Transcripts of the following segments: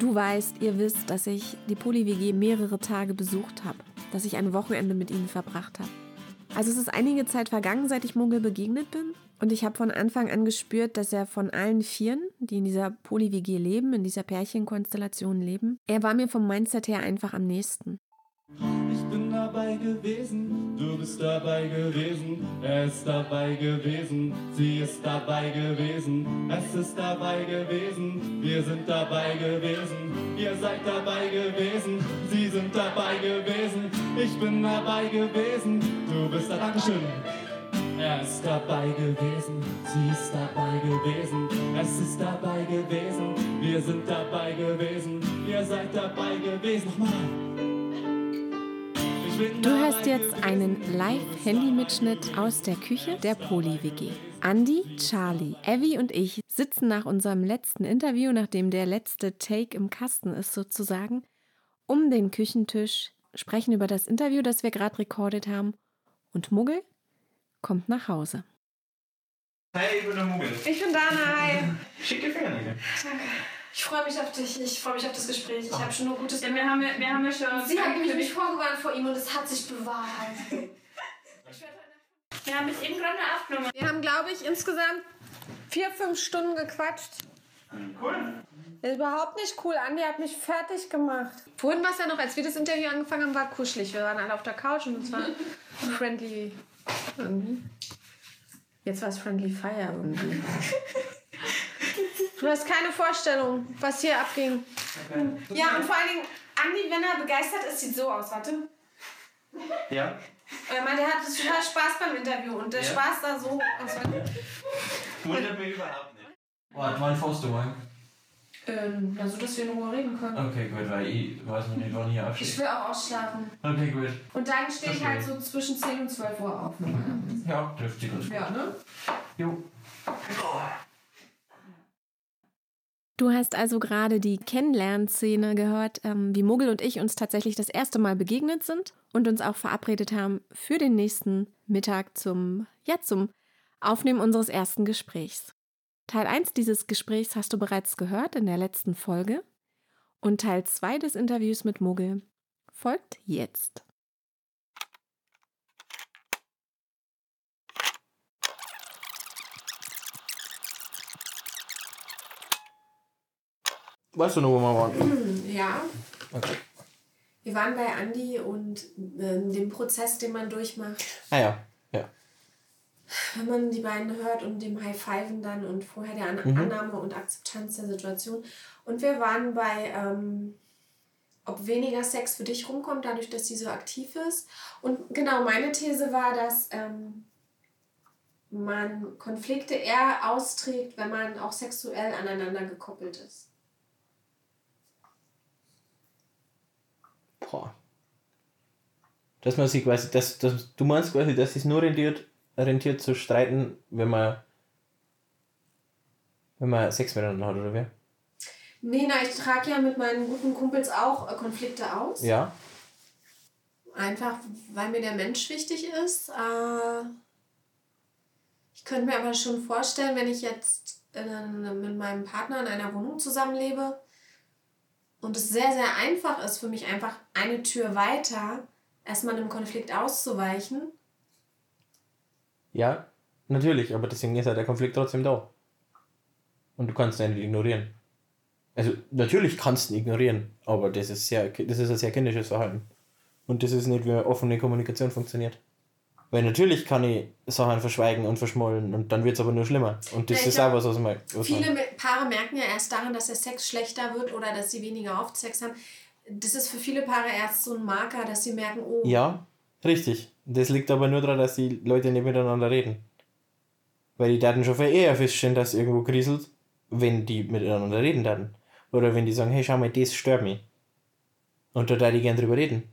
Du weißt, ihr wisst, dass ich die Poly-WG mehrere Tage besucht habe, dass ich ein Wochenende mit ihnen verbracht habe. Also es ist einige Zeit vergangen, seit ich Muggel begegnet bin. Und ich habe von Anfang an gespürt, dass er von allen Vieren, die in dieser Poly-WG leben, in dieser Pärchenkonstellation leben, er war mir vom Mindset her einfach am nächsten. Ich bin dabei gewesen, du bist dabei gewesen, er ist dabei gewesen, sie ist dabei gewesen, es ist dabei gewesen, wir sind dabei gewesen, ihr seid dabei gewesen, sie sind dabei gewesen, ich bin dabei gewesen, du bist dabei. Dankeschön. Er ist dabei gewesen, sie ist dabei gewesen, es ist dabei gewesen, wir sind dabei gewesen, ihr seid dabei gewesen. Nochmal. Du hörst jetzt einen Live-Handy-Mitschnitt aus der Küche der Poli-WG. Andy, Charlie, Evie und ich sitzen nach unserem letzten Interview, nachdem der letzte Take im Kasten ist sozusagen, um den Küchentisch, sprechen über das Interview, das wir gerade rekordet haben und Muggel kommt nach Hause. Hey, ich bin der Muggel. Ich bin Dana, hi. Schicke Fingernägel. Danke. Ich freue mich auf dich, ich freue mich auf das Gespräch. Ich habe schon nur Gutes Ja, wir haben, ja- wir haben ja schon. Sie hat nämlich mich vorgewarnt vor ihm und es hat sich bewahrheitet. Wir haben jetzt eben gerade aufgenommen. Wir haben, glaube ich, insgesamt vier, fünf Stunden gequatscht. Cool. Ist überhaupt nicht cool. Andi hat mich fertig gemacht. Vorhin war es ja noch, als wir das Interview angefangen haben, war kuschelig. Wir waren alle auf der Couch und es war friendly irgendwie. Jetzt war es friendly fire irgendwie. Du hast keine Vorstellung, was hier abging. Ja, und vor allen Dingen, Andi, wenn er begeistert ist, sieht so aus. Warte. Ja? Ich meine, der hat total Spaß beim Interview und der Ja. Spaß da so aus. Wundert mich überhaupt nicht. Warte, wann fährst du morgen? Ähm, also, dass wir in Ruhe reden können. Okay, gut, weil ich weiß noch nicht, wann ich Ich aufstehe. will auch ausschlafen. Okay, gut. Und dann stehe ich halt so zwischen 10 und 12 Uhr auf. Ja, trifft dich gut. Ja, ne? Jo. Du hast also gerade die Kennenlernszene gehört, ähm, wie Muggel und ich uns tatsächlich das erste Mal begegnet sind und uns auch verabredet haben für den nächsten Mittag zum, ja, zum Aufnehmen unseres ersten Gesprächs. Teil 1 dieses Gesprächs hast du bereits gehört in der letzten Folge und Teil 2 des Interviews mit Muggel folgt jetzt. Weißt du noch, wo wir waren? Ja. Okay. Wir waren bei Andi und ähm, dem Prozess, den man durchmacht, Ah ja. Ja. wenn man die beiden hört und dem High-Fiven dann und vorher der An Mhm. Annahme und Akzeptanz der Situation. Und wir waren bei, ähm, ob weniger Sex für dich rumkommt, dadurch, dass sie so aktiv ist. Und genau, meine These war, dass ähm, man Konflikte eher austrägt, wenn man auch sexuell aneinander gekoppelt ist. Boah. Dass man sich quasi, dass, dass, du meinst quasi, dass es nur rentiert, rentiert zu streiten, wenn man wenn man Sex miteinander hat, oder wie? Nee, na, ich trage ja mit meinen guten Kumpels auch äh, Konflikte aus. Ja. Einfach, weil mir der Mensch wichtig ist. Äh, ich könnte mir aber schon vorstellen, wenn ich jetzt mit meinem Partner in einer Wohnung zusammenlebe und es sehr, sehr einfach ist für mich, einfach eine Tür weiter erstmal einem Konflikt auszuweichen. Ja, natürlich, aber deswegen ist ja der Konflikt trotzdem da. Und du kannst ihn ignorieren. Also natürlich kannst du ihn ignorieren, aber das ist sehr, das ist ein sehr kindisches Verhalten. Und das ist nicht, wie offene Kommunikation funktioniert. Weil natürlich kann ich Sachen verschweigen und verschmollen und dann wird es aber nur schlimmer. Und das Ja, ist glaub, auch was, was man. Was Viele man Paare merken ja erst daran, dass der Sex schlechter wird oder dass sie weniger oft Sex haben. Das ist für viele Paare erst so ein Marker, dass sie merken, oh, ja, richtig. Das liegt aber nur daran, dass die Leute nicht miteinander reden. Weil die Daten schon viel eher feststellen, dass irgendwo kriselt, wenn die miteinander reden Daten. Oder wenn die sagen, hey, schau mal, das stört mich. Und da darf ich gerne drüber reden.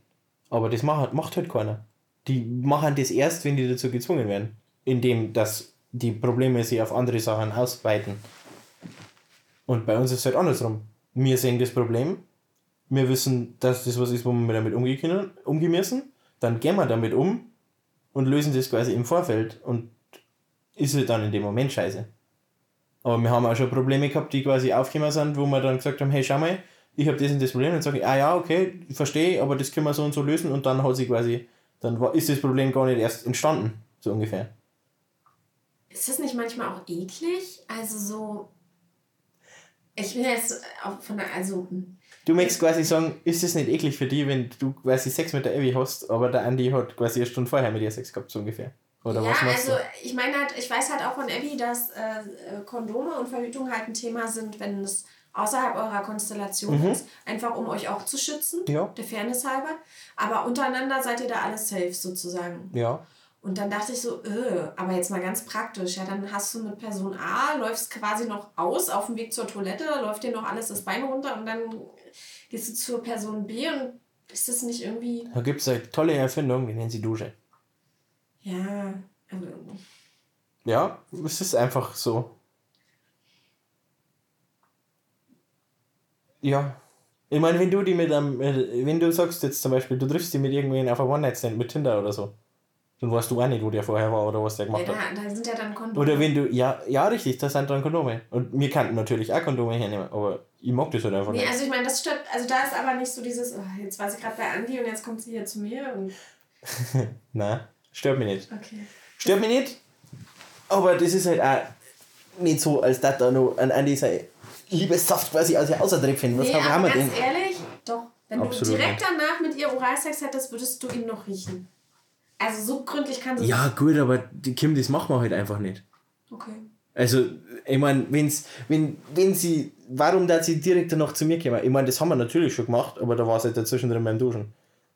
Aber das macht, macht halt keiner. Die machen das erst, wenn die dazu gezwungen werden. Indem, dass die Probleme sich auf andere Sachen ausweiten. Und bei uns ist es halt andersrum. Wir sehen das Problem, wir wissen, dass das was ist, wo wir damit umgehen können, müssen, dann gehen wir damit um und lösen das quasi im Vorfeld und ist halt dann in dem Moment scheiße. Aber wir haben auch schon Probleme gehabt, die quasi aufgekommen sind, wo wir dann gesagt haben, hey, schau mal, ich habe das und das Problem, dann sage ich, ah ja, okay, verstehe, aber das können wir so und so lösen und dann hat sie quasi, dann ist das Problem gar nicht erst entstanden, so ungefähr. Ist das nicht manchmal auch eklig? Also so. Ich bin jetzt auch von der. Also. Du möchtest quasi sagen, ist es nicht eklig für dich, wenn du quasi Sex mit der Abby hast, aber der Andy hat quasi eine Stunde vorher mit ihr Sex gehabt, so ungefähr. Oder ja, was machst also ich meine halt, ich weiß halt auch von Abby, dass äh, Kondome und Verhütung halt ein Thema sind, wenn es außerhalb eurer Konstellation Mhm. ist. Einfach um euch auch zu schützen, Ja. der Fairness halber. Aber untereinander seid ihr da alles safe sozusagen. Ja. Und dann dachte ich so, äh, aber jetzt mal ganz praktisch, ja, dann hast du mit Person A, läufst quasi noch aus auf dem Weg zur Toilette, läuft dir noch alles das Bein runter und dann gehst du zur Person B und ist das nicht irgendwie, Da gibt es eine tolle Erfindung, wir nennen sie Dusche. ja, aber Ja, es ist einfach so. Ja. Ich meine, wenn du die mit einem, äh, wenn du sagst jetzt zum Beispiel, du triffst die mit irgendwen auf einer One-Night-Stand mit Tinder oder so, dann weißt du auch nicht, wo der vorher war oder was der ja, gemacht hat. da, da sind ja dann Kondome. Oder wenn du, ja, ja, richtig, das sind dann Kondome. Und wir kannten natürlich auch Kondome hernehmen, aber ich mag das halt einfach Nee, nicht. also ich meine, das stört, also da ist aber nicht so dieses, oh, jetzt war sie gerade bei Andi und jetzt kommt sie hier zu mir und Nein, stört mich nicht. okay. Stört mich nicht, aber das ist halt auch nicht so, als dass da noch an Andi sein Liebessaft quasi aus ihr außerdrücken. Was Nee, haben, wir ganz denn? ehrlich, doch, wenn Absolut du direkt danach mit ihr Oralsex hättest, würdest du ihn noch riechen. Also so gründlich kann sie Ja, gut, aber die Kim, das machen wir halt einfach nicht. Okay. Also, ich meine, wenn's, wenn, wenn sie, warum da sie direkt danach zu mir kommen? Ich meine, das haben wir natürlich schon gemacht, aber da war es halt dazwischen drin beim Duschen.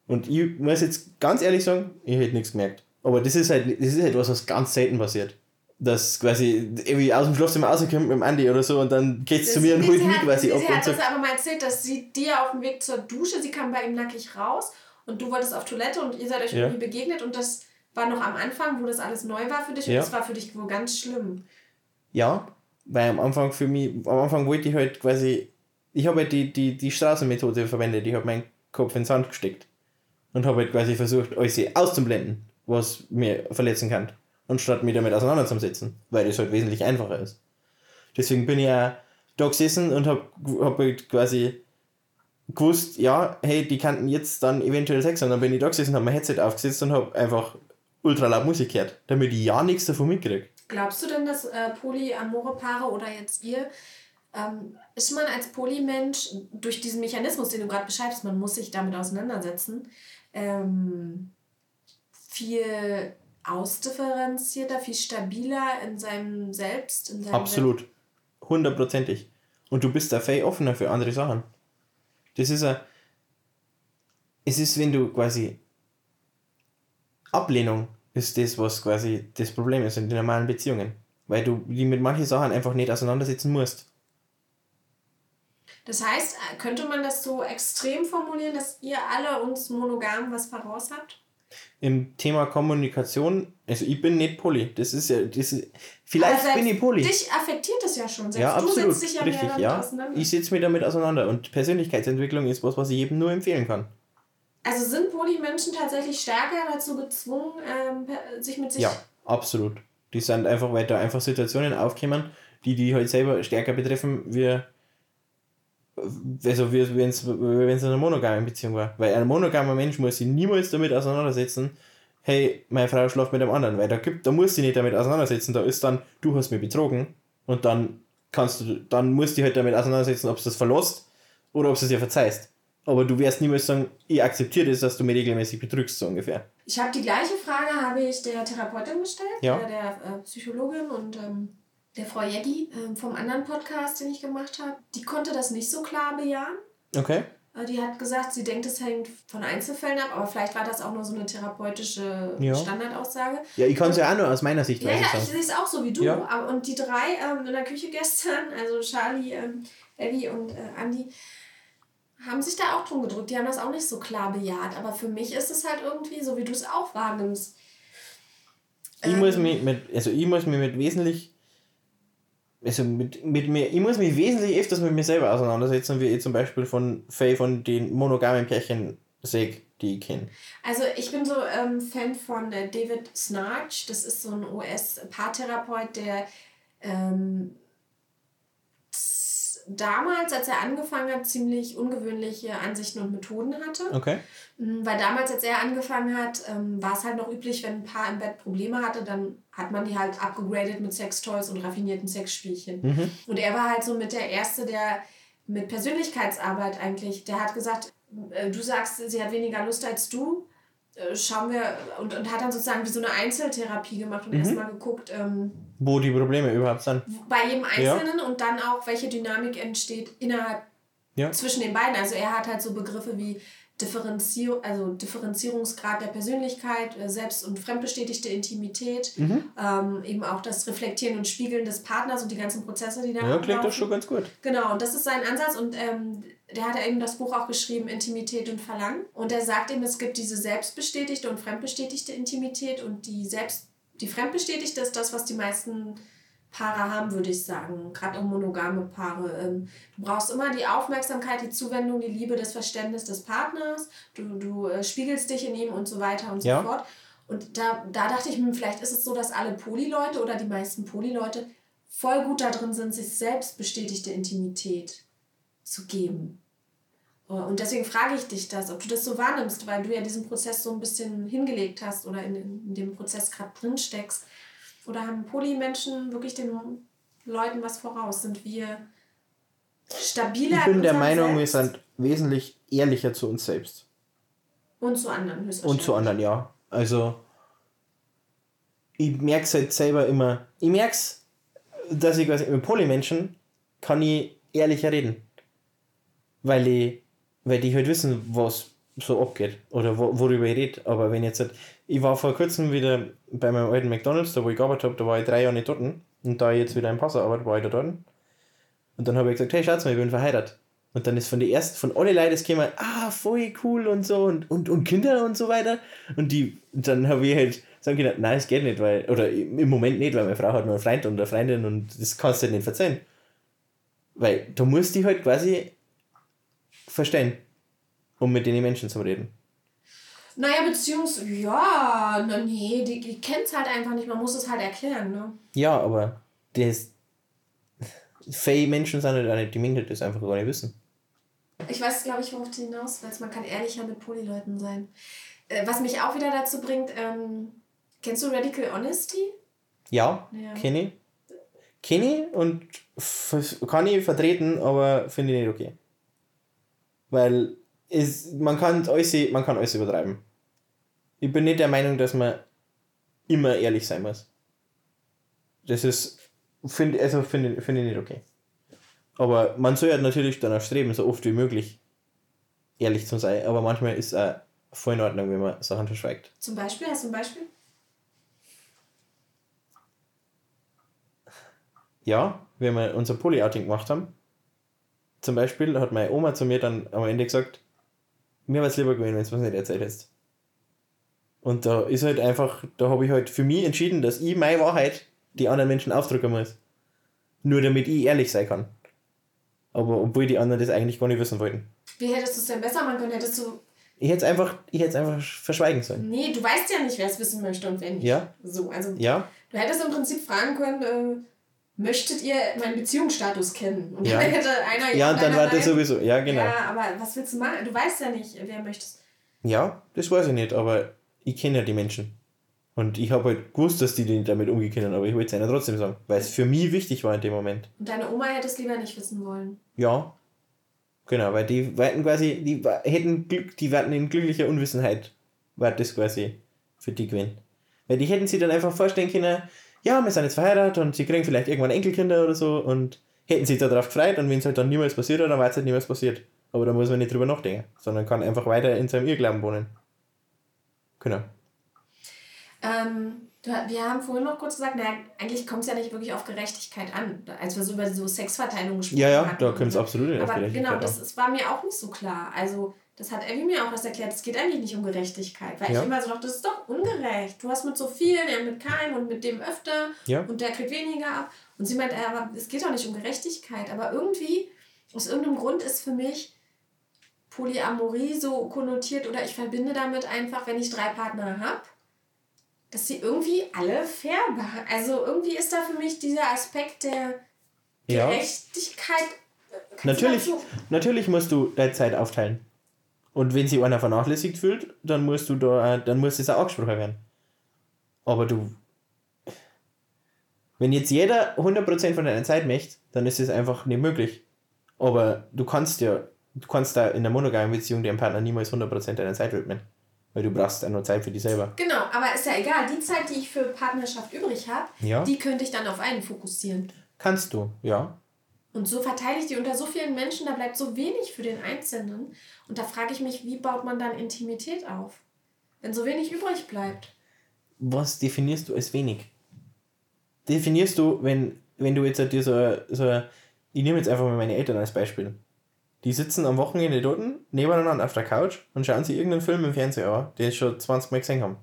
Und ich muss jetzt ganz ehrlich sagen, ich hätte nichts gemerkt. Aber das ist halt, das ist halt was, was ganz selten passiert. Dass quasi irgendwie aus dem Schlafzimmer rauskommt mit dem Andi oder so und dann geht's zu mir und holt sie mich quasi sie ab und hat das aber mal erzählt, dass sie dir auf dem Weg zur Dusche, sie kam bei ihm nackig raus und du wolltest auf Toilette und ihr seid euch Ja. irgendwie begegnet und das war noch am Anfang, wo das alles neu war für dich und Ja. das war für dich wohl ganz schlimm. Ja, weil am Anfang für mich, am Anfang wollte ich halt quasi, ich habe halt die, die, die Straßenmethode verwendet, ich habe meinen Kopf in den Sand gesteckt und habe halt quasi versucht, alles auszublenden, was mir verletzen kann, anstatt mich damit auseinanderzusetzen, weil das halt wesentlich einfacher ist. Deswegen bin ich ja da gesessen und habe hab halt quasi gewusst, ja, hey, die kannten jetzt dann eventuell Sex haben. Dann bin ich da gesessen, habe mein Headset aufgesetzt und habe einfach ultra laut Musik gehört, damit ich ja nichts davon mitkriege. Glaubst du denn, dass äh, polyamore Paare oder jetzt ihr, ähm, ist man als Polymensch durch diesen Mechanismus, den du gerade beschreibst, man muss sich damit auseinandersetzen, ähm, viel ausdifferenzierter, viel stabiler in seinem Selbst, in seinem Absolut. Hundertprozentig. Und du bist da viel offener für andere Sachen. Das ist ein. Es ist, wenn du quasi. Ablehnung ist das, was quasi das Problem ist in den normalen Beziehungen. Weil du die mit manchen Sachen einfach nicht auseinandersetzen musst. Das heißt, könnte man das so extrem formulieren, dass ihr alle uns monogam was voraus habt? Im Thema Kommunikation, also ich bin nicht Poly. Das ist ja. Das ist, vielleicht bin ich Poly. Dich affektiert das ja schon. Selbst Ja, du absolut. setzt dich ja Richtig, mehr damit ja. auseinander. Ich setze mich damit auseinander. Und Persönlichkeitsentwicklung ist was, was ich jedem nur empfehlen kann. Also sind Polymenschen tatsächlich stärker dazu gezwungen, ähm, sich mit sich. Ja, absolut. Die sind einfach, weil da einfach Situationen aufkommen, die die halt selber stärker betreffen, wie also wie wenn es in einer monogamen Beziehung war. Weil ein monogamer Mensch muss sich niemals damit auseinandersetzen, hey, meine Frau schläft mit einem anderen, weil da gibt, da muss sie nicht damit auseinandersetzen, da ist dann, du hast mich betrogen und dann kannst du, dann musst du halt damit auseinandersetzen, ob du das verlässt oder ob du es dir verzeihst. Aber du wirst niemals sagen, ich akzeptiere das, dass du mich regelmäßig betrügst, so ungefähr. Ich habe die gleiche Frage habe ich der Therapeutin gestellt, Ja. der, der äh, Psychologin und ähm, der Frau Jeddi ähm, vom anderen Podcast, den ich gemacht habe. Die konnte das nicht so klar bejahen. Okay? Äh, Die hat gesagt, sie denkt, es hängt von Einzelfällen ab, aber vielleicht war das auch nur so eine therapeutische Ja. Standardaussage. Ja, ich kann es ja auch nur aus meiner Sicht Ja, ja, ich sehe es auch so wie du. Ja. Aber- Und die drei ähm, in der Küche gestern, also Charlie, ähm, Ellie und äh, Andi, haben sich da auch drum gedrückt. Die haben das auch nicht so klar bejaht. Aber für mich ist es halt irgendwie so, wie du es auch wahrnimmst. Ich Ähm. muss mich mit, also ich muss mich mit wesentlich, also mit, mit mir, ich muss mich wesentlich öfters mit mir selber auseinandersetzen, wie ich zum Beispiel von Faye von den monogamen Pärchen sehe, die ich kenne. Also ich bin so ähm, Fan von David Snarch. Das ist so ein US-Paartherapeut, der ähm, damals, als er angefangen hat, ziemlich ungewöhnliche Ansichten und Methoden hatte. Okay. Mm, Weil damals, als er angefangen hat, ähm, war es halt noch üblich, wenn ein Paar im Bett Probleme hatte, dann hat man die halt abgegradet mit Sextoys und raffinierten Sexspielchen. Mhm. Und er war halt so mit der Erste, der mit Persönlichkeitsarbeit eigentlich, der hat gesagt, äh, du sagst, sie hat weniger Lust als du. Äh, Schauen wir und, und hat dann sozusagen wie so eine Einzeltherapie gemacht und Mhm. erstmal geguckt, ähm, Wo die Probleme überhaupt sind. bei jedem Ja. Einzelnen und dann auch, welche Dynamik entsteht innerhalb Ja. zwischen den beiden. Also er hat halt so Begriffe wie Differenzier also Differenzierungsgrad der Persönlichkeit, äh, selbst- und fremdbestätigte Intimität, Mhm. ähm, eben auch das Reflektieren und Spiegeln des Partners und die ganzen Prozesse, die da Ja, klingt doch schon ganz gut. Genau, und das ist sein Ansatz und ähm, der hat ja eben das Buch auch geschrieben, Intimität und Verlangen. Und er sagt eben, es gibt diese selbstbestätigte und fremdbestätigte Intimität und die selbst, die fremdbestätigte ist das, was die meisten Paare haben, würde ich sagen. Gerade auch monogame Paare. Ähm, du brauchst immer die Aufmerksamkeit, die Zuwendung, die Liebe, das Verständnis des Partners. Du, du äh, spiegelst dich in ihm und so weiter und Ja. so fort. Und da, da dachte ich mir, vielleicht ist es so, dass alle Polyleute oder die meisten Polyleute voll gut da drin sind, sich selbst bestätigte Intimität zu geben. Oh, Und deswegen frage ich dich das, ob du das so wahrnimmst, weil du ja diesen Prozess so ein bisschen hingelegt hast oder in, in dem Prozess gerade drin steckst. Oder haben Polymenschen wirklich den Leuten was voraus? Sind wir stabiler Ich in bin der Meinung, wir Selbst? sind wesentlich ehrlicher zu uns selbst. Und zu anderen Und höchstwahrscheinlich. zu anderen, ja. Also, ich merke es halt selber immer. Ich merke es, dass ich quasi mit Polymenschen kann ich ehrlicher reden. Weil ich, weil die halt wissen, was so abgeht oder wo, worüber ich rede. Aber wenn jetzt ich war vor kurzem wieder bei meinem alten McDonalds, da wo ich gearbeitet habe, da war ich drei Jahre nicht dort. Und da ich jetzt wieder in Passau arbeite, war ich da dort. Und dann habe ich gesagt, hey, schaut mal, ich bin verheiratet. Und dann ist von der ersten, von alle Leuten das gekommen, ah, voll cool und so und, und, und Kinder und so weiter. Und die, dann habe ich halt sagen können, nein, es geht nicht, weil, oder im Moment nicht, weil meine Frau hat nur einen Freund und eine Freundin und das kannst du halt nicht verzeihen. Weil du musst die halt quasi verstehen, um mit den Menschen zu reden. Naja, beziehungsweise, ja, na nee, die, die kennt es halt einfach nicht, man muss es halt erklären, ne? Ja, aber das, viele Menschen sind halt nicht, die Minderheit das einfach gar nicht wissen. Ich weiß, glaube ich, worauf du hinaus willst. Man kann ehrlicher mit Polyleuten sein. Äh, was mich auch wieder dazu bringt, ähm, kennst du Radical Honesty? Ja, Ja. kenne ich. Kenne ich und kann ich vertreten, aber finde ich nicht okay. Weil es, man, kann alles, man kann alles übertreiben. Ich bin nicht der Meinung, dass man immer ehrlich sein muss. Das ist, finde also finde find ich nicht okay. Aber man soll ja natürlich danach streben, so oft wie möglich ehrlich zu sein. Aber manchmal ist es voll in Ordnung, wenn man Sachen verschweigt. Zum Beispiel, hast du ein Beispiel? ja, wenn wir unser Poly-Outing gemacht haben, zum Beispiel hat meine Oma zu mir dann am Ende gesagt, mir wäre es lieber gewesen, wenn du es mir nicht erzählt hättest. Und da ist halt einfach, da habe ich halt für mich entschieden, dass ich meine Wahrheit die anderen Menschen ausdrücken muss. Nur damit ich ehrlich sein kann. Aber obwohl die anderen das eigentlich gar nicht wissen wollten. Wie hättest du es denn besser machen können? Hättest du. Ich hätte es einfach, ich hätte es einfach verschweigen sollen. Nee, du weißt ja nicht, wer es wissen möchte und wer nicht. Ja. So, also Ja, du hättest im Prinzip fragen können, äh, möchtet ihr meinen Beziehungsstatus kennen? Und Ja. dann hätte einer ja, und dann einer war das sowieso, ja, genau. Ja, aber was willst du machen? Du weißt ja nicht, wer möchtest. Ja, das weiß ich nicht, aber ich kenne ja die Menschen. Und ich habe halt gewusst, dass die nicht damit umgehen können, aber ich wollte es ihnen trotzdem sagen, weil es für mich wichtig war in dem Moment. Und deine Oma hätte es lieber nicht wissen wollen. Ja, genau, weil die wollten quasi, die hätten Glück, die warten in glücklicher Unwissenheit, war das quasi für die gewesen. Weil die hätten sich dann einfach vorstellen können, ja, wir sind jetzt verheiratet und sie kriegen vielleicht irgendwann Enkelkinder oder so und hätten sich darauf gefreut und wenn es halt dann niemals passiert, dann war es halt niemals passiert. Aber da muss man nicht drüber nachdenken, sondern kann einfach weiter in seinem Irrglauben wohnen. Genau. Ähm, wir haben vorhin noch kurz gesagt, naja, eigentlich kommt es ja nicht wirklich auf Gerechtigkeit an, als wir so über so Sexverteilung gesprochen Ja, ja, hatten. da kommt es absolut nicht auf Aber Gerechtigkeit genau, an. das, das war mir auch nicht so klar. Also, das hat Evi mir auch was erklärt. Es geht eigentlich nicht um Gerechtigkeit. Weil Ja. ich immer so dachte, das ist doch ungerecht. Du hast mit so vielen, er mit keinem und mit dem öfter Ja. und der kriegt weniger ab. Und sie meint, äh, aber es geht doch nicht um Gerechtigkeit. Aber irgendwie, aus irgendeinem Grund ist für mich Polyamorie so konnotiert oder ich verbinde damit einfach, wenn ich drei Partner habe, dass sie irgendwie alle fair behandeln. Also irgendwie ist da für mich dieser Aspekt der Ja. Gerechtigkeit Natürlich, natürlich musst du deine Zeit aufteilen. Und wenn sich einer vernachlässigt fühlt, dann musst du da, dann muss es auch angesprochen werden. Aber du, wenn jetzt jeder 100% von deiner Zeit möchte, dann ist es einfach nicht möglich. Aber du kannst ja, du kannst da in einer monogamen Beziehung deinem Partner niemals 100% deiner Zeit widmen. Weil du brauchst ja nur Zeit für dich selber. Genau, aber ist ja egal. Die Zeit, die ich für Partnerschaft übrig habe, Ja. die könnte ich dann auf einen fokussieren. Kannst du, ja. Und so verteile ich die unter so vielen Menschen, da bleibt so wenig für den Einzelnen. Und da frage ich mich, wie baut man dann Intimität auf? Wenn so wenig übrig bleibt. was definierst du als wenig? Definierst du, wenn, wenn du jetzt halt dir so, so, ich nehme jetzt einfach mal meine Eltern als Beispiel. Die sitzen am Wochenende dort nebeneinander auf der Couch und schauen sich irgendeinen Film im Fernseher an, den sie schon 20 Mal gesehen haben.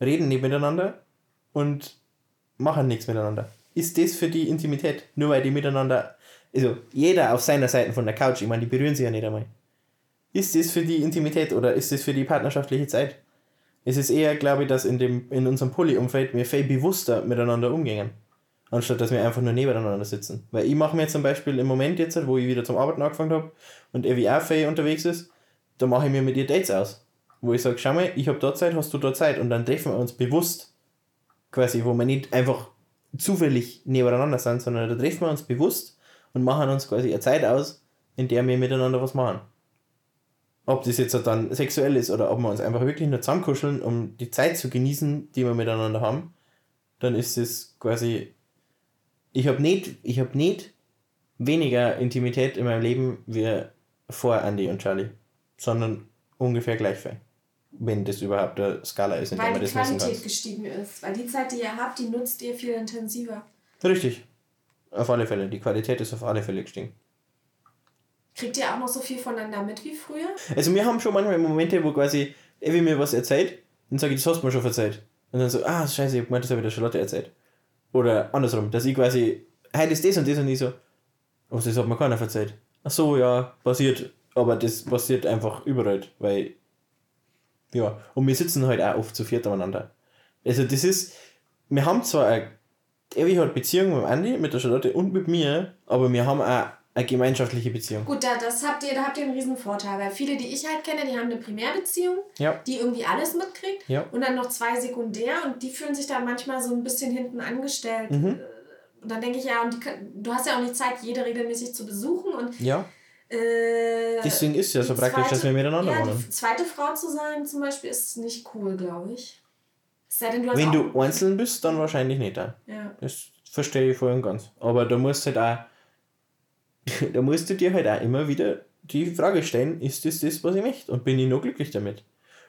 Reden nicht miteinander und machen nichts miteinander. Ist das für die Intimität? Nur weil die miteinander, also jeder auf seiner Seite von der Couch, ich meine, die berühren sich ja nicht einmal. Ist das für die Intimität oder ist das für die partnerschaftliche Zeit? Es ist eher, glaube ich, dass in, dem, in unserem Poly-Umfeld wir viel bewusster miteinander umgehen. Anstatt dass wir einfach nur nebeneinander sitzen. Weil ich mache mir zum Beispiel im Moment jetzt, wo ich wieder zum Arbeiten angefangen habe und wie auch viel unterwegs ist, da mache ich mir mit ihr Dates aus. Wo ich sage, schau mal, ich habe da Zeit, hast du da Zeit? Und dann treffen wir uns bewusst. Quasi, wo wir nicht einfach zufällig nebeneinander sind, sondern da treffen wir uns bewusst und machen uns quasi eine Zeit aus, in der wir miteinander was machen. Ob das jetzt dann sexuell ist oder ob wir uns einfach wirklich nur zusammenkuscheln, um die Zeit zu genießen, die wir miteinander haben, dann ist es quasi. Ich habe nicht, ich hab nicht weniger Intimität in meinem Leben wie vor Andy und Charlie, sondern ungefähr gleich viel. Wenn das überhaupt eine Skala ist, in der Weil man die das messen Qualität kann. gestiegen ist. Weil die Zeit, die ihr habt, die nutzt ihr viel intensiver. Richtig. Auf alle Fälle. Die Qualität ist auf alle Fälle gestiegen. Kriegt ihr auch noch so viel voneinander mit wie früher? Also wir haben schon manchmal Momente, wo quasi Evi mir was erzählt, dann sage ich, das hast du mir schon erzählt. Und dann so, ah, scheiße, ich hab gemeint, das habe ich der Charlotte erzählt. Oder andersrum, dass ich quasi, heute ist das und das und ich so, was, das hat mir keiner erzählt. Ach so, ja, passiert. Aber das passiert einfach überall, weil, ja, und wir sitzen halt auch oft zu viert aneinander. Also das ist, wir haben zwar eine, Evi hat Beziehung mit Andi, mit der Charlotte und mit mir, aber wir haben auch eine gemeinschaftliche Beziehung. Gut, da, das habt ihr, da habt ihr einen riesen Vorteil, weil viele, die ich halt kenne, die haben eine Primärbeziehung, Ja. die irgendwie alles mitkriegt Ja. und dann noch zwei sekundär und die fühlen sich dann manchmal so ein bisschen hinten angestellt. Mhm. Und dann denke ich ja, und die, du hast ja auch nicht Zeit, jede regelmäßig zu besuchen und Ja. äh, Deswegen ist es ja so praktisch, dass wir miteinander ja, wohnen. Die zweite Frau zu sein zum Beispiel ist nicht cool, glaube ich. Denn, du Wenn du einzeln bist, dann wahrscheinlich nicht. Auch. Ja. Das verstehe ich voll und ganz. Aber da musst halt auch, da musst du dir halt auch immer wieder die Frage stellen, ist das das, was ich möchte? Und bin ich noch glücklich damit?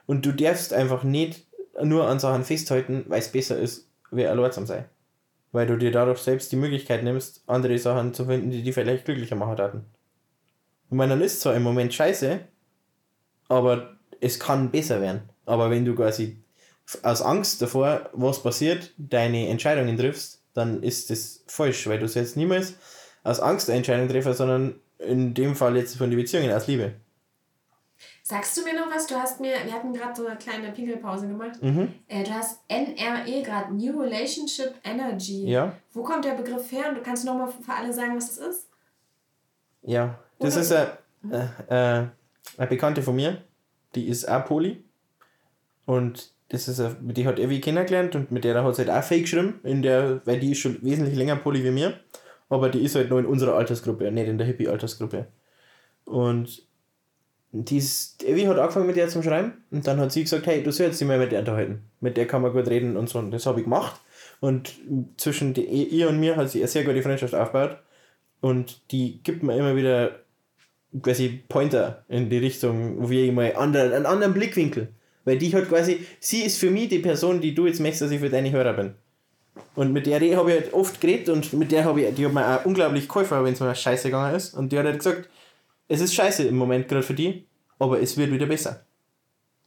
Und du darfst einfach nicht nur an Sachen festhalten, weil es besser ist, wie allein zu sein. Weil du dir dadurch selbst die Möglichkeit nimmst, andere Sachen zu finden, die dich vielleicht glücklicher machen hatten. Ich meine, dann ist zwar im Moment scheiße, aber es kann besser werden. Aber wenn du quasi aus Angst davor, was passiert, deine Entscheidungen triffst, dann ist das falsch, weil du sollst niemals aus Angst eine Entscheidung treffen, sondern in dem Fall jetzt von den Beziehungen aus Liebe. Sagst du mir noch was? Du hast mir, wir hatten gerade so eine kleine Pinkelpause gemacht. Mhm. Äh, du hast NRE gerade, New Relationship Energy. Ja, Wo kommt der Begriff her? Und du kannst noch mal für alle sagen, was das ist? ja. Das Oder- ist eine, äh, äh, eine Bekannte von mir, die ist auch Poli. Und das ist eine, die hat Evi kennengelernt und mit der hat sie halt auch viel geschrieben, in der, weil die ist schon wesentlich länger Poli wie mir. Aber die ist halt noch in unserer Altersgruppe, nicht in der Hippie-Altersgruppe. Und die ist, Evi hat angefangen mit der zum Schreiben und dann hat sie gesagt, hey, du sollst dich mal mit der unterhalten. Mit der kann man gut reden und so. Und das habe ich gemacht. Und zwischen die, ihr und mir hat sie eine sehr gute Freundschaft aufgebaut. Und die gibt mir immer wieder quasi Pointer in die Richtung, wie ich mal andere, einen anderen Blickwinkel. Weil die hat quasi, sie ist für mich die Person, die du jetzt möchtest, dass ich für deine Hörer bin. Und mit der habe ich halt oft geredet und mit der habe ich, die hat mir auch unglaublich geholfen, wenn es mir scheiße gegangen ist. Und die hat halt gesagt, es ist scheiße im Moment gerade für die, aber es wird wieder besser.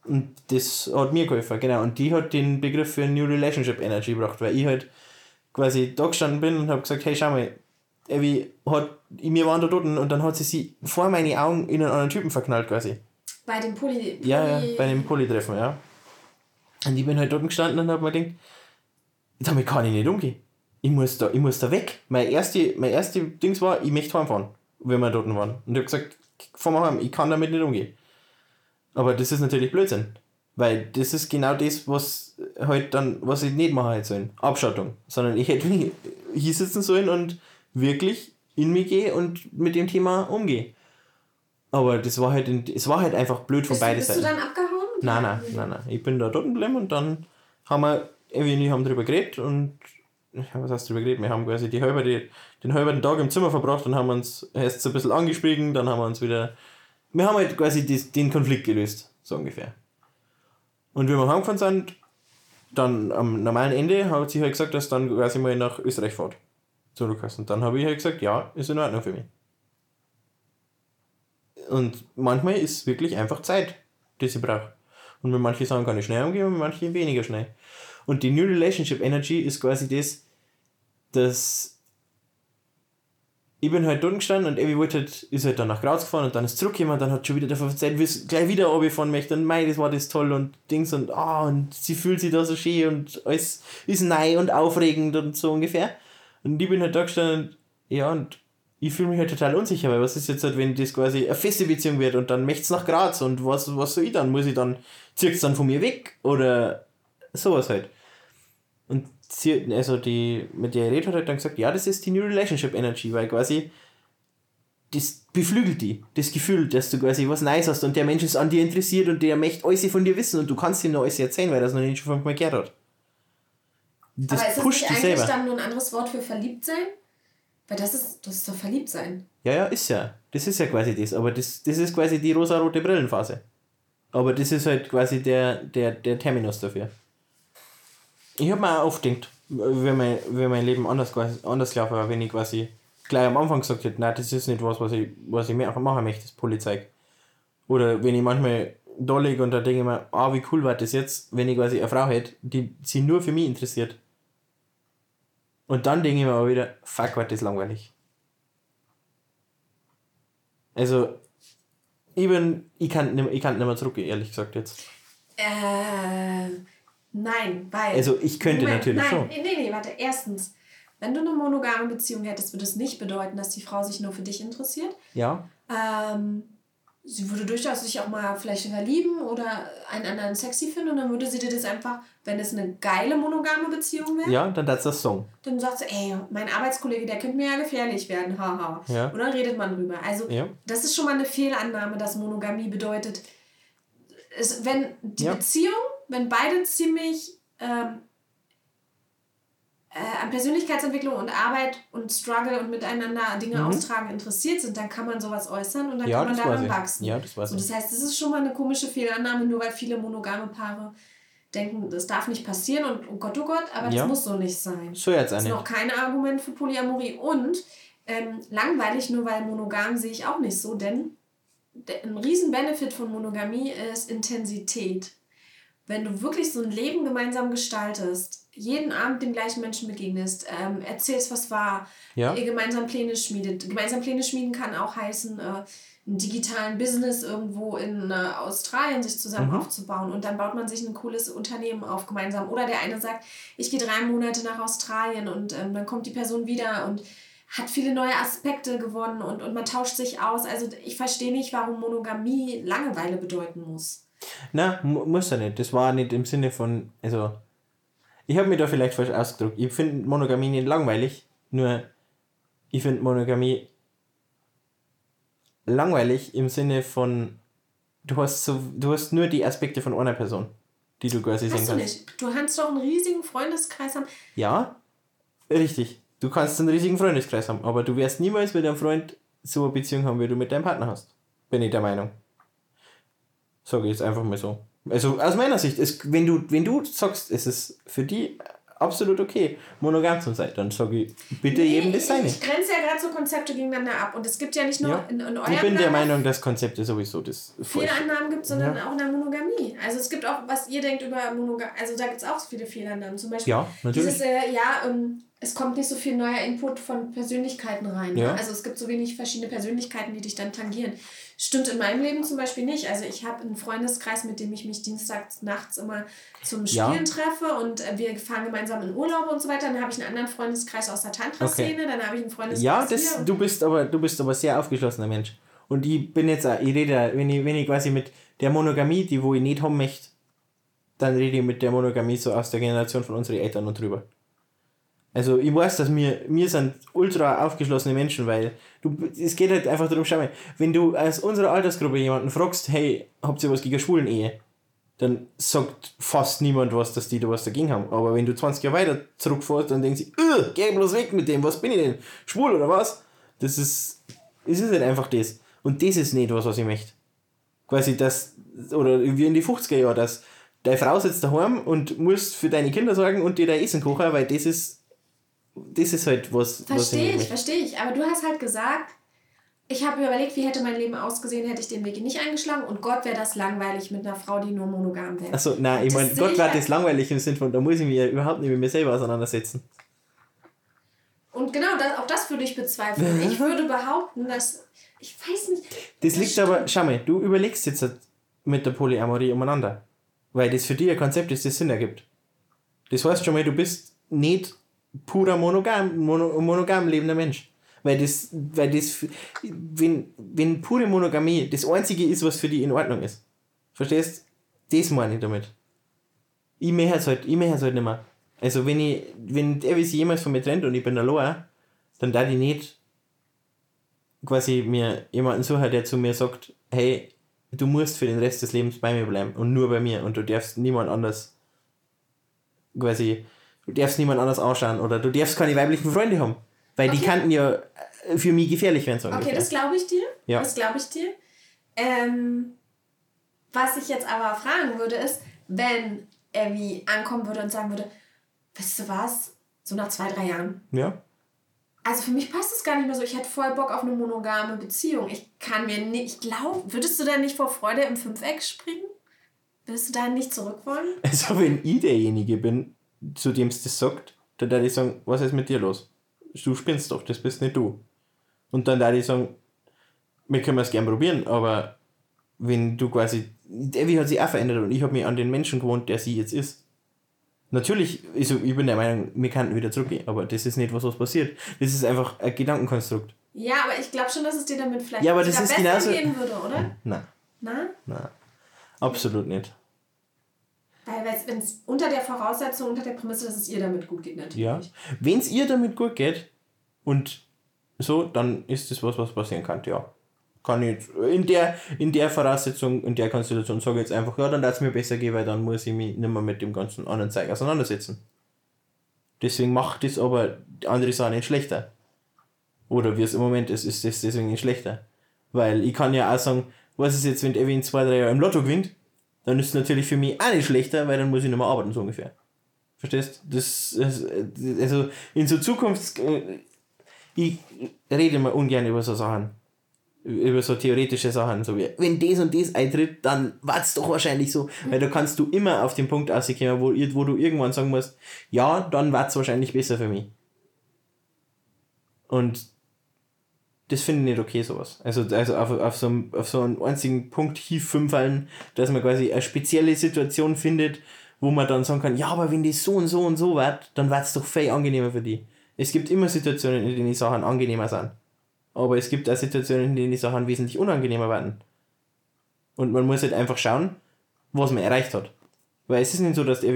Und das hat mir geholfen, genau. Und die hat den Begriff für New Relationship Energy gebracht, weil ich halt quasi da gestanden bin und habe gesagt, hey, schau mal, Evi hat, wir waren da dort und dann hat sie sie vor meine Augen in einen anderen Typen verknallt quasi. Bei dem Poly. Poly Ja, ja, bei dem Polytreffen, ja. Und ich bin halt dort gestanden und habe mir gedacht, damit kann ich nicht umgehen. Ich muss da, ich muss da weg. Mein erste, mein erste Dings war, ich möchte heimfahren. wenn wir dort waren. Und ich habe gesagt, fahr mal heim, ich kann damit nicht umgehen. Aber das ist natürlich Blödsinn. Weil das ist genau das, was halt dann, was ich nicht machen hätte sollen. Abschottung. Sondern ich hätte hier sitzen sollen und wirklich in mich gehen und mit dem Thema umgehen. Aber das war halt, in, es war halt einfach blöd von beiden bist du Seiten. dann abgehauen? Nein, nein, nein, nein. Ich bin da dort geblieben und dann haben wir, Evi und ich haben drüber geredet und was heißt drüber geredet? Wir haben quasi die halbe, die, den halben Tag im Zimmer verbracht und haben uns erst so ein bisschen angeschwiegen, dann haben wir uns wieder. Wir haben halt quasi das, den Konflikt gelöst, so ungefähr. Und wie wir heimgefahren sind, dann am normalen Ende hat sie halt gesagt, dass dann quasi mal nach Österreich fährt. Zu Lukas. Und dann habe ich halt gesagt, ja, ist in Ordnung für mich. Und manchmal ist wirklich einfach Zeit, die sie braucht. Und mit manchen Sachen kann ich schnell umgehen und mit manchen weniger schnell. Und die New Relationship Energy ist quasi das, dass ich bin halt dort gestanden und wollte halt, ist halt dann nach Graz gefahren und dann ist zurückgekommen und dann hat schon wieder davon erzählt, wie es gleich wieder runterfahren möchte und mei, das war das toll und Dings und ah, und sie fühlt sich da so schön und alles ist neu und aufregend und so ungefähr. Und ich bin halt da gestanden und ja, und ich fühle mich halt total unsicher, weil was ist jetzt halt, wenn das quasi eine feste Beziehung wird und dann möcht's nach Graz und was, was soll ich dann? Muss ich dann, zieht's dann von mir weg oder sowas halt. Und sie, also die, mit der ich redet hat, hat dann gesagt, ja, das ist die New Relationship Energy, weil quasi das beflügelt die, das Gefühl, dass du quasi was Neues hast und der Mensch ist an dir interessiert und der möchte alles von dir wissen und du kannst ihm noch alles erzählen, weil er das noch nicht schon fünfmal gehört hat. Das Aber ist das pusht nicht dich eigentlich selber. dann nur ein anderes Wort für verliebt sein? Weil das ist, das ist doch verliebt sein. Ja, ja, ist ja. Das ist ja quasi das. Aber das, das ist quasi die rosa-rote Brillenphase. Aber das ist halt quasi der, der, der Terminus dafür. Ich habe mir auch oft gedacht, wie mein, wie mein Leben anders, anders gelaufen war, wenn ich quasi gleich am Anfang gesagt hätte, nein, das ist nicht was, was ich, was ich machen möchte, das Polizei. Oder wenn ich manchmal da liege und da denke ich mir, ah, wie cool war das jetzt, wenn ich quasi eine Frau hätte, die sich nur für mich interessiert. Und dann denke ich mir aber wieder, fuck, war das langweilig. Also, ich bin, ich kann nicht, mehr- ich kann nicht mehr zurückgehen, ehrlich gesagt jetzt. Äh, nein, weil. Also, ich könnte natürlich nein, schon. Nee, nee, warte. Erstens, wenn du eine monogame Beziehung hättest, würde es nicht bedeuten, dass die Frau sich nur für dich interessiert. Ja, Ähm, sie würde durchaus sich auch mal vielleicht verlieben oder einen anderen sexy finden und dann würde sie dir das einfach, wenn es eine geile monogame Beziehung wäre, ja, dann ist das Song. dann sagt sie, ey, mein Arbeitskollege, der könnte mir ja gefährlich werden, haha. Ja. Und dann redet man drüber. Also Ja. das ist schon mal eine Fehlannahme, dass Monogamie bedeutet, es, wenn die Ja. Beziehung, wenn beide ziemlich ähm, äh, an Persönlichkeitsentwicklung und Arbeit und Struggle und miteinander Dinge Mhm. austragen interessiert sind, dann kann man sowas äußern und dann Ja, kann man daran wachsen. Ja, das weiß so, das heißt, das ist schon mal eine komische Fehlannahme, nur weil viele monogame Paare denken, das darf nicht passieren und oh Gott, oh Gott, aber Ja. das muss so nicht sein. So jetzt Das ist noch kein Argument für Polyamorie. Und ähm, langweilig, nur weil monogam, sehe ich auch nicht so, denn ein riesen Benefit von Monogamie ist Intensität. Wenn du wirklich so ein Leben gemeinsam gestaltest, jeden Abend dem gleichen Menschen begegnest, ähm, erzählst, was war, Ja. ihr gemeinsam Pläne schmiedet. Gemeinsam Pläne schmieden kann auch heißen, äh, einen digitalen Business irgendwo in äh, Australien sich zusammen Mhm. aufzubauen und dann baut man sich ein cooles Unternehmen auf gemeinsam. Oder der eine sagt, ich gehe drei Monate nach Australien und ähm, dann kommt die Person wieder und hat viele neue Aspekte gewonnen und, und man tauscht sich aus. Also ich verstehe nicht, warum Monogamie Langeweile bedeuten muss. Na, mu- muss ja nicht. Das war nicht im Sinne von, also, ich habe mich da vielleicht falsch ausgedrückt. Ich finde Monogamie nicht langweilig, nur ich finde Monogamie langweilig im Sinne von, du hast so, du hast nur die Aspekte von einer Person, die du quasi sehen Hast du kannst. nicht. Du kannst doch einen riesigen Freundeskreis haben. Ja, richtig. Du kannst einen riesigen Freundeskreis haben, aber du wirst niemals mit deinem Freund so eine Beziehung haben, wie du mit deinem Partner hast. Bin ich der Meinung. Sage ich jetzt einfach mal so. Also aus meiner Sicht, ist, wenn, du, wenn du sagst, es ist für die absolut okay, monogam zu sein, dann sage ich, bitte jedem das seine. Ich grenze ja gerade so Konzepte gegeneinander ab. Und es gibt ja nicht nur Ja. in, in eurem Ich bin der Meinung, dass Konzepte sowieso das viele falsch. Annahmen gibt, sondern Ja. auch in der Monogamie. Also es gibt auch, was ihr denkt über Monogamie, also da gibt es auch viele Fehlannahmen. Zum Beispiel Ja, natürlich. dieses, äh, ja, ähm, es kommt nicht so viel neuer Input von Persönlichkeiten rein. Ja. Ne? Also es gibt so wenig verschiedene Persönlichkeiten, die dich dann tangieren. Stimmt in meinem Leben zum Beispiel nicht. Also ich habe einen Freundeskreis, mit dem ich mich dienstags nachts immer zum Ja. Spielen treffe und äh, wir fahren gemeinsam in Urlaub und so weiter. Dann habe ich einen anderen Freundeskreis aus der Tantra-Szene, dann habe ich einen Freundeskreis Ja, das, du bist aber du bist aber sehr aufgeschlossener Mensch. Und ich bin jetzt auch, ich rede, wenn ich, wenn ich quasi mit der Monogamie, die wo ich nicht haben möchte, dann rede ich mit der Monogamie so aus der Generation von unseren Eltern und drüber. Also ich weiß, dass wir, wir sind ultra aufgeschlossene Menschen, weil du, es geht halt einfach darum, schau mal, wenn du aus unserer Altersgruppe jemanden fragst, hey, habt ihr was gegen Schwulen-Ehe? Dann sagt fast niemand was, dass die da was dagegen haben. Aber wenn du 20 Jahre weiter zurückfährst, dann denken sie, "Ugh, geh bloß weg mit dem, was bin ich denn? Schwul oder was? Das ist, es ist halt einfach das. Und das ist nicht was, was ich möchte. Quasi das, oder wie in die 50er Jahre, dass deine Frau sitzt daheim und musst für deine Kinder sorgen und dir dein Essen kochen, weil das ist, das ist halt was, Verstehe ich, verstehe ich. Aber du hast halt gesagt, ich habe überlegt, wie hätte mein Leben ausgesehen, hätte ich den Weg nicht eingeschlagen. Und Gott wäre das langweilig mit einer Frau, die nur monogam wäre. Achso, nein, ich Das meine, Gott halt- das langweilig im Sinn von, da muss ich mich ja überhaupt nicht mit mir selber auseinandersetzen. Und genau, das, auch das würde ich bezweifeln. Ich würde behaupten, dass. Ich weiß nicht. Das liegt aber, schau mal, du überlegst jetzt mit der Polyamorie umeinander. Weil das für dich ein Konzept ist, das Sinn ergibt. Das heißt schon mal, du bist nicht purer monogam, mono, monogam lebender Mensch. Weil das, weil das, wenn, wenn pure Monogamie das einzige ist, was für dich in Ordnung ist. Verstehst? Das meine ich damit. Ich möchte es halt, ich möchte es halt nicht mehr. Also wenn ich, wenn der sich jemals von mir trennt und ich bin allein, dann darf ich nicht quasi mir jemanden suchen, der zu mir sagt, hey, du musst für den Rest des Lebens bei mir bleiben und nur bei mir und du darfst niemand anders quasi, du darfst niemand anders anschauen oder du darfst keine weiblichen Freunde haben, weil die Okay. könnten ja äh, für mich gefährlich werden, so Okay, ungefähr. das glaube ich dir. Ja. Das glaube ich dir. Ähm, was ich jetzt aber fragen würde, ist, wenn er wie ankommen würde und sagen würde, weißt du was, so nach zwei, drei Jahren. Ja. Also für mich passt es gar nicht mehr so. Ich hätte voll Bock auf eine monogame Beziehung. Ich kann mir nicht, ich glaube, würdest du da nicht vor Freude im Fünfeck springen? Würdest du da nicht zurück wollen? Also wenn ich derjenige bin, zu dem es das sagt, dann würde ich sagen, was ist mit dir los? Du spinnst doch, das bist nicht du. Und dann würde ich sagen, wir können es gern probieren, aber wenn du quasi, der Evi hat sich auch verändert und ich habe mich an den Menschen gewohnt, der sie jetzt ist. Natürlich, also ich bin der Meinung, wir könnten wieder zurückgehen, aber das ist nicht was, was passiert. Das ist einfach ein Gedankenkonstrukt. Ja, aber ich glaube schon, dass es dir damit vielleicht Ja, aber das ist besser genauso- gehen würde, oder? Nein, Na? nein. Absolut nicht. Weil wenn es unter der Voraussetzung, unter der Prämisse, dass es ihr damit gut geht, natürlich. Ja. Wenn es ihr damit gut geht und so, dann ist das was, was passieren kann, ja. Kann ich jetzt in der, in der Voraussetzung, in der Konstellation sage ich jetzt einfach, ja, dann darf es mir besser gehen, weil dann muss ich mich nicht mehr mit dem ganzen anderen Zeug auseinandersetzen. Deswegen macht das aber andere Sache nicht schlechter. Oder wie es im Moment ist, ist es deswegen nicht schlechter. Weil ich kann ja auch sagen, was ist jetzt, wenn Evi in zwei, drei Jahren im Lotto gewinnt, dann ist es natürlich für mich auch nicht schlechter, weil dann muss ich nicht mehr arbeiten, so ungefähr. Verstehst? Das also in so Zukunfts äh, ich rede mal ungern über so Sachen über so theoretische Sachen, so wie wenn das und das eintritt, dann war es doch wahrscheinlich so, weil da kannst du immer auf den Punkt rauskommen, wo, wo du irgendwann sagen musst, ja, dann war es wahrscheinlich besser für mich. Und das finde ich nicht okay, sowas. Also, also auf, auf, so, einen- auf so einen einzigen Punkt hinfallen, dass man quasi eine spezielle Situation findet, wo man dann sagen kann, ja, aber wenn das so und so und so wird, dann wird es doch viel angenehmer für die. Es gibt immer Situationen, in denen die Sachen angenehmer sind. Aber es gibt auch Situationen, in denen die Sachen wesentlich unangenehmer werden. Und man muss halt einfach schauen, was man erreicht hat. Weil es ist nicht so, dass ich,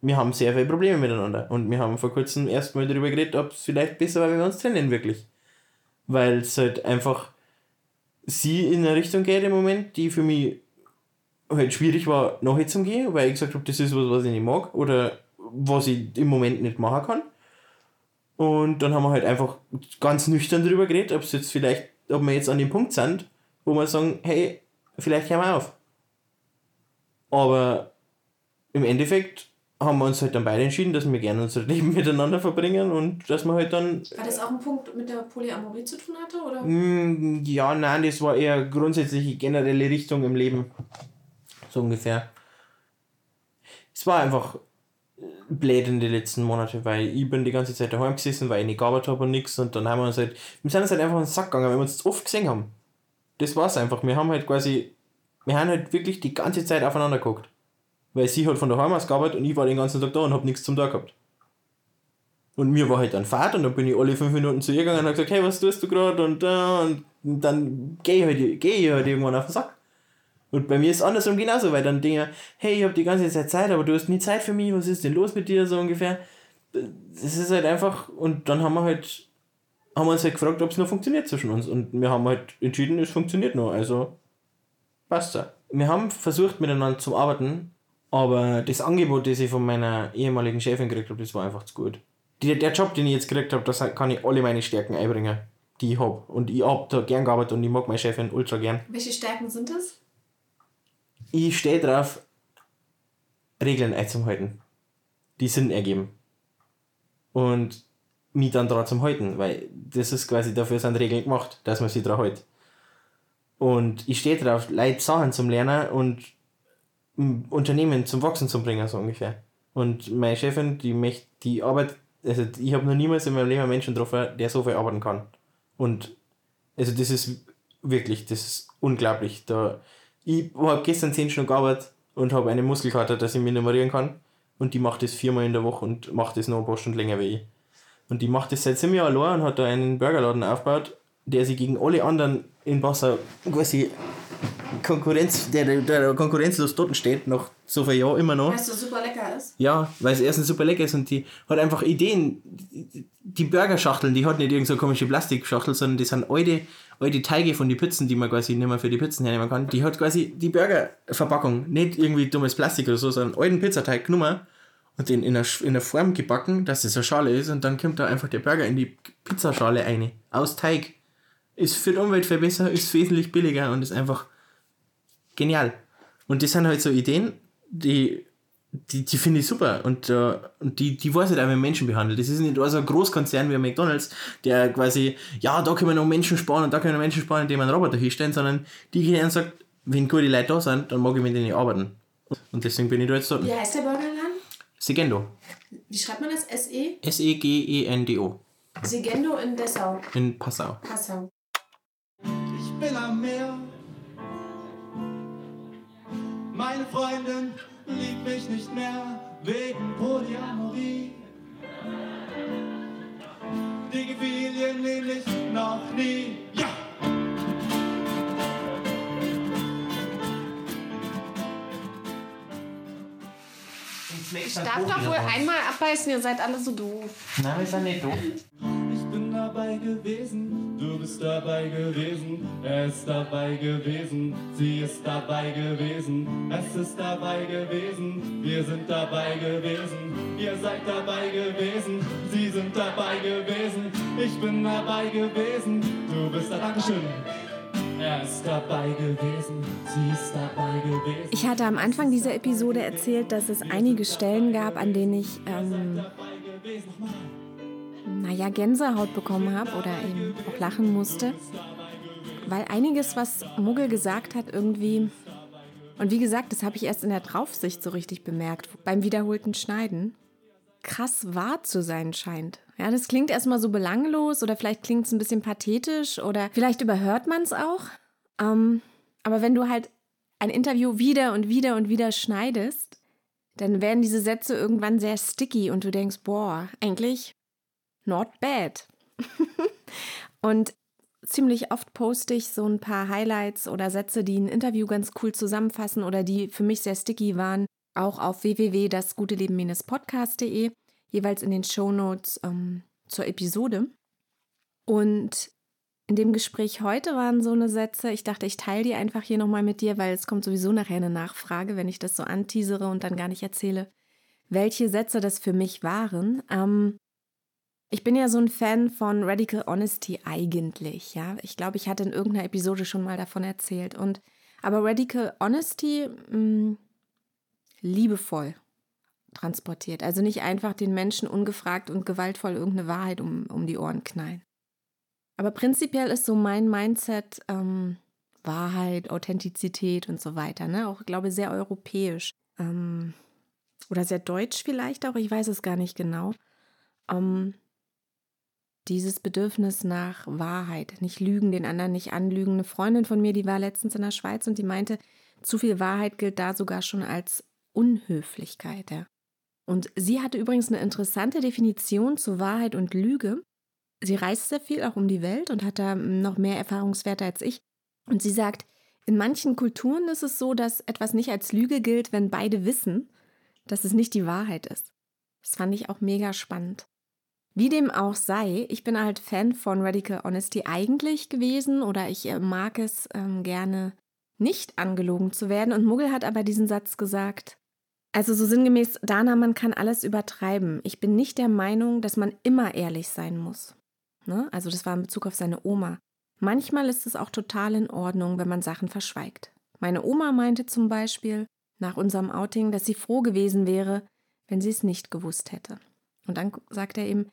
wir haben sehr viele Probleme miteinander. Und wir haben vor kurzem erst mal darüber geredet, ob es vielleicht besser war, wenn wir uns trennen, wirklich. Weil es halt einfach sie in eine Richtung geht im Moment, die für mich halt schwierig war, nachher zu gehen, weil ich gesagt habe, das ist was, was ich nicht mag oder was ich im Moment nicht machen kann. Und dann haben wir halt einfach ganz nüchtern darüber geredet, ob es jetzt vielleicht, ob wir jetzt an dem Punkt sind, wo wir sagen, hey, vielleicht hören wir auf. Aber im Endeffekt haben wir uns halt dann beide entschieden, dass wir gerne unser Leben miteinander verbringen und dass wir halt dann War das auch ein Punkt mit der Polyamorie zu tun hatte? Oder? Mm, Ja, nein, das war eher grundsätzliche generelle Richtung im Leben. So ungefähr. Es war einfach, blöd in den letzten Monaten, weil ich bin die ganze Zeit daheim gesessen, weil ich nicht gearbeitet habe und nichts und dann haben wir uns halt, wir sind uns halt einfach in den Sack gegangen, weil wir uns oft gesehen haben. Das war's einfach. Wir haben halt quasi, wir haben halt wirklich die ganze Zeit aufeinander geguckt. Weil sie hat von daheim aus gearbeitet und ich war den ganzen Tag da und hab nichts zum Tag gehabt. Und mir war halt dann Fahrt und dann bin ich alle fünf Minuten zu ihr gegangen und hab gesagt, hey, was tust du gerade und da und dann gehe ich, halt, geh ich halt irgendwann auf den Sack. Und bei mir ist es andersrum genauso, weil dann ich, hey, ich habe die ganze Zeit Zeit, aber du hast nie Zeit für mich, was ist denn los mit dir, so ungefähr. Das ist halt einfach, und dann haben wir halt, haben wir uns halt gefragt, ob es noch funktioniert zwischen uns. Und wir haben halt entschieden, es funktioniert noch, also passt ja. Wir haben versucht miteinander zu arbeiten, aber das Angebot, das ich von meiner ehemaligen Chefin gekriegt habe, das war einfach zu gut. Die, der Job, den ich jetzt gekriegt habe, da kann ich alle meine Stärken einbringen, die ich habe. Und ich habe da gern gearbeitet und ich mag meine Chefin ultra gern. Welche Stärken sind das? Ich stehe drauf, Regeln einzuhalten, die Sinn ergeben. Und mich dann zu halten, weil das ist quasi dafür sind Regeln gemacht, dass man sich daran hält. Und ich stehe drauf, Leute Sachen zum Lernen und Unternehmen zum Wachsen zu bringen, so ungefähr. Und meine Chefin, die möchte, die arbeitet, also ich habe noch niemals in meinem Leben einen Menschen getroffen, der so viel arbeiten kann. Und also das ist wirklich, das ist unglaublich. Da, ich habe gestern 10 Stunden gearbeitet und habe eine Muskelkater, dass ich mich nummerieren kann. Und die macht das viermal in der Woche und macht das noch ein paar Stunden länger wie ich. Und die macht das seit sieben Jahren allein und hat da einen Burgerladen aufgebaut, der sich gegen alle anderen in Passau quasi Konkurrenz, der, der, konkurrenzlos dort steht, nach so vielen Jahren immer noch. Weißt du, super lecker ist? Ja, weil es erstens super lecker ist und die hat einfach Ideen. Die Burgerschachteln, die hat nicht irgendeine so komische Plastikschachtel, sondern die sind alte, alte Teige von den Pizzen, die man quasi nicht mehr für die Pizzen hernehmen kann. Die hat quasi die Burgerverpackung, nicht irgendwie dummes Plastik oder so, sondern alten Pizzateig genommen und den in einer, in einer Form gebacken, dass es eine Schale ist und dann kommt da einfach der Burger in die Pizzaschale rein. Aus Teig. Ist für die Umwelt viel besser, ist wesentlich billiger und ist einfach genial. Und das sind halt so Ideen, die, die, die finde ich super. Und, äh, und die, die weiß halt auch, wie Menschen behandelt. Das ist nicht so ein Großkonzern wie McDonalds, der quasi, ja, da können wir noch Menschen sparen und da können wir Menschen sparen, indem wir einen Roboter hinstellen, sondern die gehen und sagt, wenn gute Leute da sind, dann mag ich mit denen arbeiten. Und deswegen bin ich da jetzt dort. Wie heißt der Burgerladen? Segendo. Wie schreibt man das? S-E? S-E-G-E-N-D-O. Segendo in Dessau. In Passau. Passau. Ich bin am Meer. Meine Freundin liebt mich nicht mehr wegen Polyamorie. Die gefiel ihr nämlich noch nie. Ja! Ich darf doch wohl einmal abbeißen, ihr seid alle so doof. Nein, wir sind nicht doof. Ich bin dabei gewesen, du bist dabei gewesen, er ist dabei gewesen, sie ist dabei gewesen, es ist dabei gewesen, wir sind dabei gewesen, ihr seid dabei gewesen, sie sind dabei gewesen, ich bin dabei gewesen, du bist da, Dankeschön. Er ist dabei gewesen, sie ist dabei gewesen. Ich hatte am Anfang dieser Episode erzählt, dass es einige Stellen gab, an denen ich, ähm, naja, Gänsehaut bekommen habe oder eben auch lachen musste. Weil einiges, was Muggel gesagt hat, irgendwie. Und wie gesagt, das habe ich erst in der Draufsicht so richtig bemerkt, beim wiederholten Schneiden. Krass wahr zu sein scheint. Ja, das klingt erstmal so belanglos oder vielleicht klingt es ein bisschen pathetisch oder vielleicht überhört man es auch. Ähm, aber wenn du halt ein Interview wieder und wieder und wieder schneidest, dann werden diese Sätze irgendwann sehr sticky und du denkst, boah, eigentlich not bad. und ziemlich oft poste ich so ein paar Highlights oder Sätze, die ein Interview ganz cool zusammenfassen oder die für mich sehr sticky waren, auch auf www.dasgute-leben-podcast.de, jeweils in den Shownotes ähm, zur Episode. Und in dem Gespräch heute waren so eine Sätze, ich dachte, ich teile die einfach hier nochmal mit dir, weil es kommt sowieso nachher eine Nachfrage, wenn ich das so anteasere und dann gar nicht erzähle, welche Sätze das für mich waren. Ähm, ich bin ja so ein Fan von Radical Honesty eigentlich, ja. Ich glaube, ich hatte in irgendeiner Episode schon mal davon erzählt. Und aber Radical Honesty mh, liebevoll transportiert. Also nicht einfach den Menschen ungefragt und gewaltvoll irgendeine Wahrheit um, um die Ohren knallen. Aber prinzipiell ist so mein Mindset ähm, Wahrheit, Authentizität und so weiter. Ne? Auch, glaube ich, sehr europäisch. Ähm, oder sehr deutsch vielleicht auch, ich weiß es gar nicht genau. Ähm, dieses Bedürfnis nach Wahrheit, nicht lügen, den anderen nicht anlügen. Eine Freundin von mir, die war letztens in der Schweiz und die meinte, zu viel Wahrheit gilt da sogar schon als Unhöflichkeit. Ja. Und sie hatte übrigens eine interessante Definition zu Wahrheit und Lüge. Sie reist sehr viel auch um die Welt und hat da noch mehr Erfahrungswerte als ich. Und sie sagt, in manchen Kulturen ist es so, dass etwas nicht als Lüge gilt, wenn beide wissen, dass es nicht die Wahrheit ist. Das fand ich auch mega spannend. Wie dem auch sei, ich bin halt Fan von Radical Honesty eigentlich gewesen oder ich äh, mag es ähm, gerne, nicht angelogen zu werden. Und Muggel hat aber diesen Satz gesagt. Also so sinngemäß, Dana, man kann alles übertreiben. Ich bin nicht der Meinung, dass man immer ehrlich sein muss. Ne? Also das war in Bezug auf seine Oma. Manchmal ist es auch total in Ordnung, wenn man Sachen verschweigt. Meine Oma meinte zum Beispiel nach unserem Outing, dass sie froh gewesen wäre, wenn sie es nicht gewusst hätte. Und dann sagt er eben,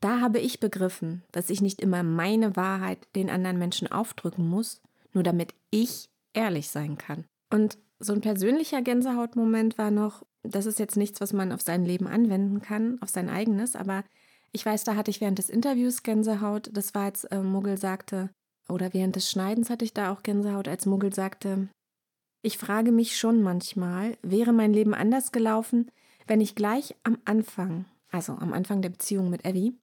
da habe ich begriffen, dass ich nicht immer meine Wahrheit den anderen Menschen aufdrücken muss, nur damit ich ehrlich sein kann. Und so ein persönlicher Gänsehautmoment war noch, das ist jetzt nichts, was man auf sein Leben anwenden kann, auf sein eigenes, aber ich weiß, da hatte ich während des Interviews Gänsehaut. Das war, als äh, Muggel sagte, oder während des Schneidens hatte ich da auch Gänsehaut, als Muggel sagte, ich frage mich schon manchmal, wäre mein Leben anders gelaufen, wenn ich gleich am Anfang, also am Anfang der Beziehung mit Evie,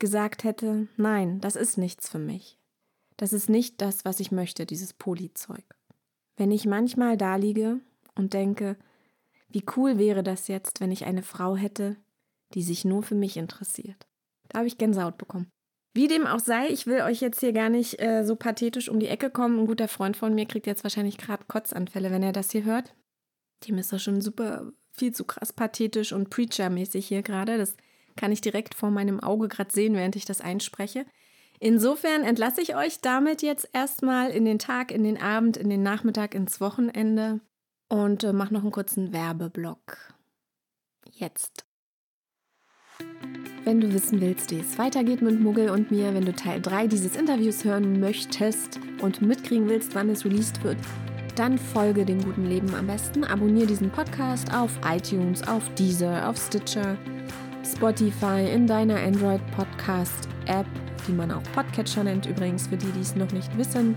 gesagt hätte, nein, das ist nichts für mich. Das ist nicht das, was ich möchte, dieses Polyzeug. Wenn ich manchmal da liege und denke, wie cool wäre das jetzt, wenn ich eine Frau hätte, die sich nur für mich interessiert. Da habe ich Gänsehaut bekommen. Wie dem auch sei, ich will euch jetzt hier gar nicht äh, so pathetisch um die Ecke kommen. Ein guter Freund von mir kriegt jetzt wahrscheinlich gerade Kotzanfälle, wenn er das hier hört. Dem ist das schon super, viel zu krass pathetisch und Preacher-mäßig hier gerade. Das kann ich direkt vor meinem Auge gerade sehen, während ich das einspreche. Insofern entlasse ich euch damit jetzt erstmal in den Tag, in den Abend, in den Nachmittag, ins Wochenende und äh, mache noch einen kurzen Werbeblock. Jetzt. Wenn du wissen willst, wie es weitergeht mit Muggel und mir, wenn du Teil 3 dieses Interviews hören möchtest und mitkriegen willst, wann es released wird, dann folge dem guten Leben am besten. Abonniere diesen Podcast auf iTunes, auf Deezer, auf Stitcher, Spotify, in deiner Android Podcast App, die man auch Podcatcher nennt übrigens, für die, die es noch nicht wissen.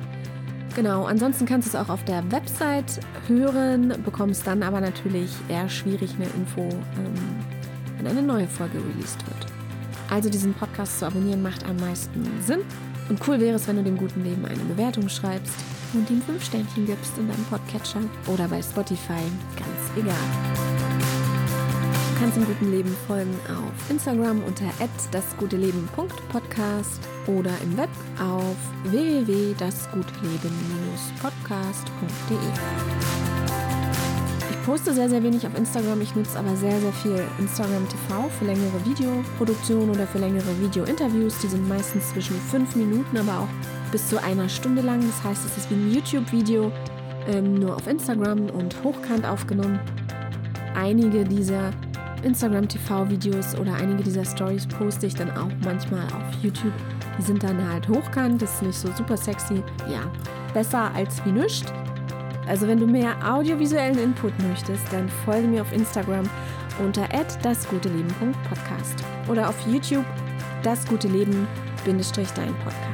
Genau, ansonsten kannst du es auch auf der Website hören, bekommst dann aber natürlich eher schwierig eine Info, ähm, wenn eine neue Folge released wird. Also diesen Podcast zu abonnieren macht am meisten Sinn. Und cool wäre es, wenn du dem guten Leben eine Bewertung schreibst und ihm fünf Sternchen gibst in deinem Podcatcher oder bei Spotify, ganz egal kannst dem guten Leben folgen auf Instagram unter dasguteleben.podcast oder im Web auf www.dasguteleben-podcast.de. Ich poste sehr, sehr wenig auf Instagram. Ich nutze aber sehr, sehr viel Instagram TV für längere Videoproduktionen oder für längere Video-Interviews. Die sind meistens zwischen fünf Minuten, aber auch bis zu einer Stunde lang. Das heißt, es ist wie ein YouTube-Video, ähm, nur auf Instagram und hochkant aufgenommen. Einige dieser Instagram TV-Videos oder einige dieser Stories poste ich dann auch manchmal auf YouTube. Die sind dann halt hochkant, das ist nicht so super sexy. Ja, besser als wie nichts. Also wenn du mehr audiovisuellen Input möchtest, dann folge mir auf Instagram unter dasguteleben.podcast oder auf YouTube das gute Leben dein Podcast.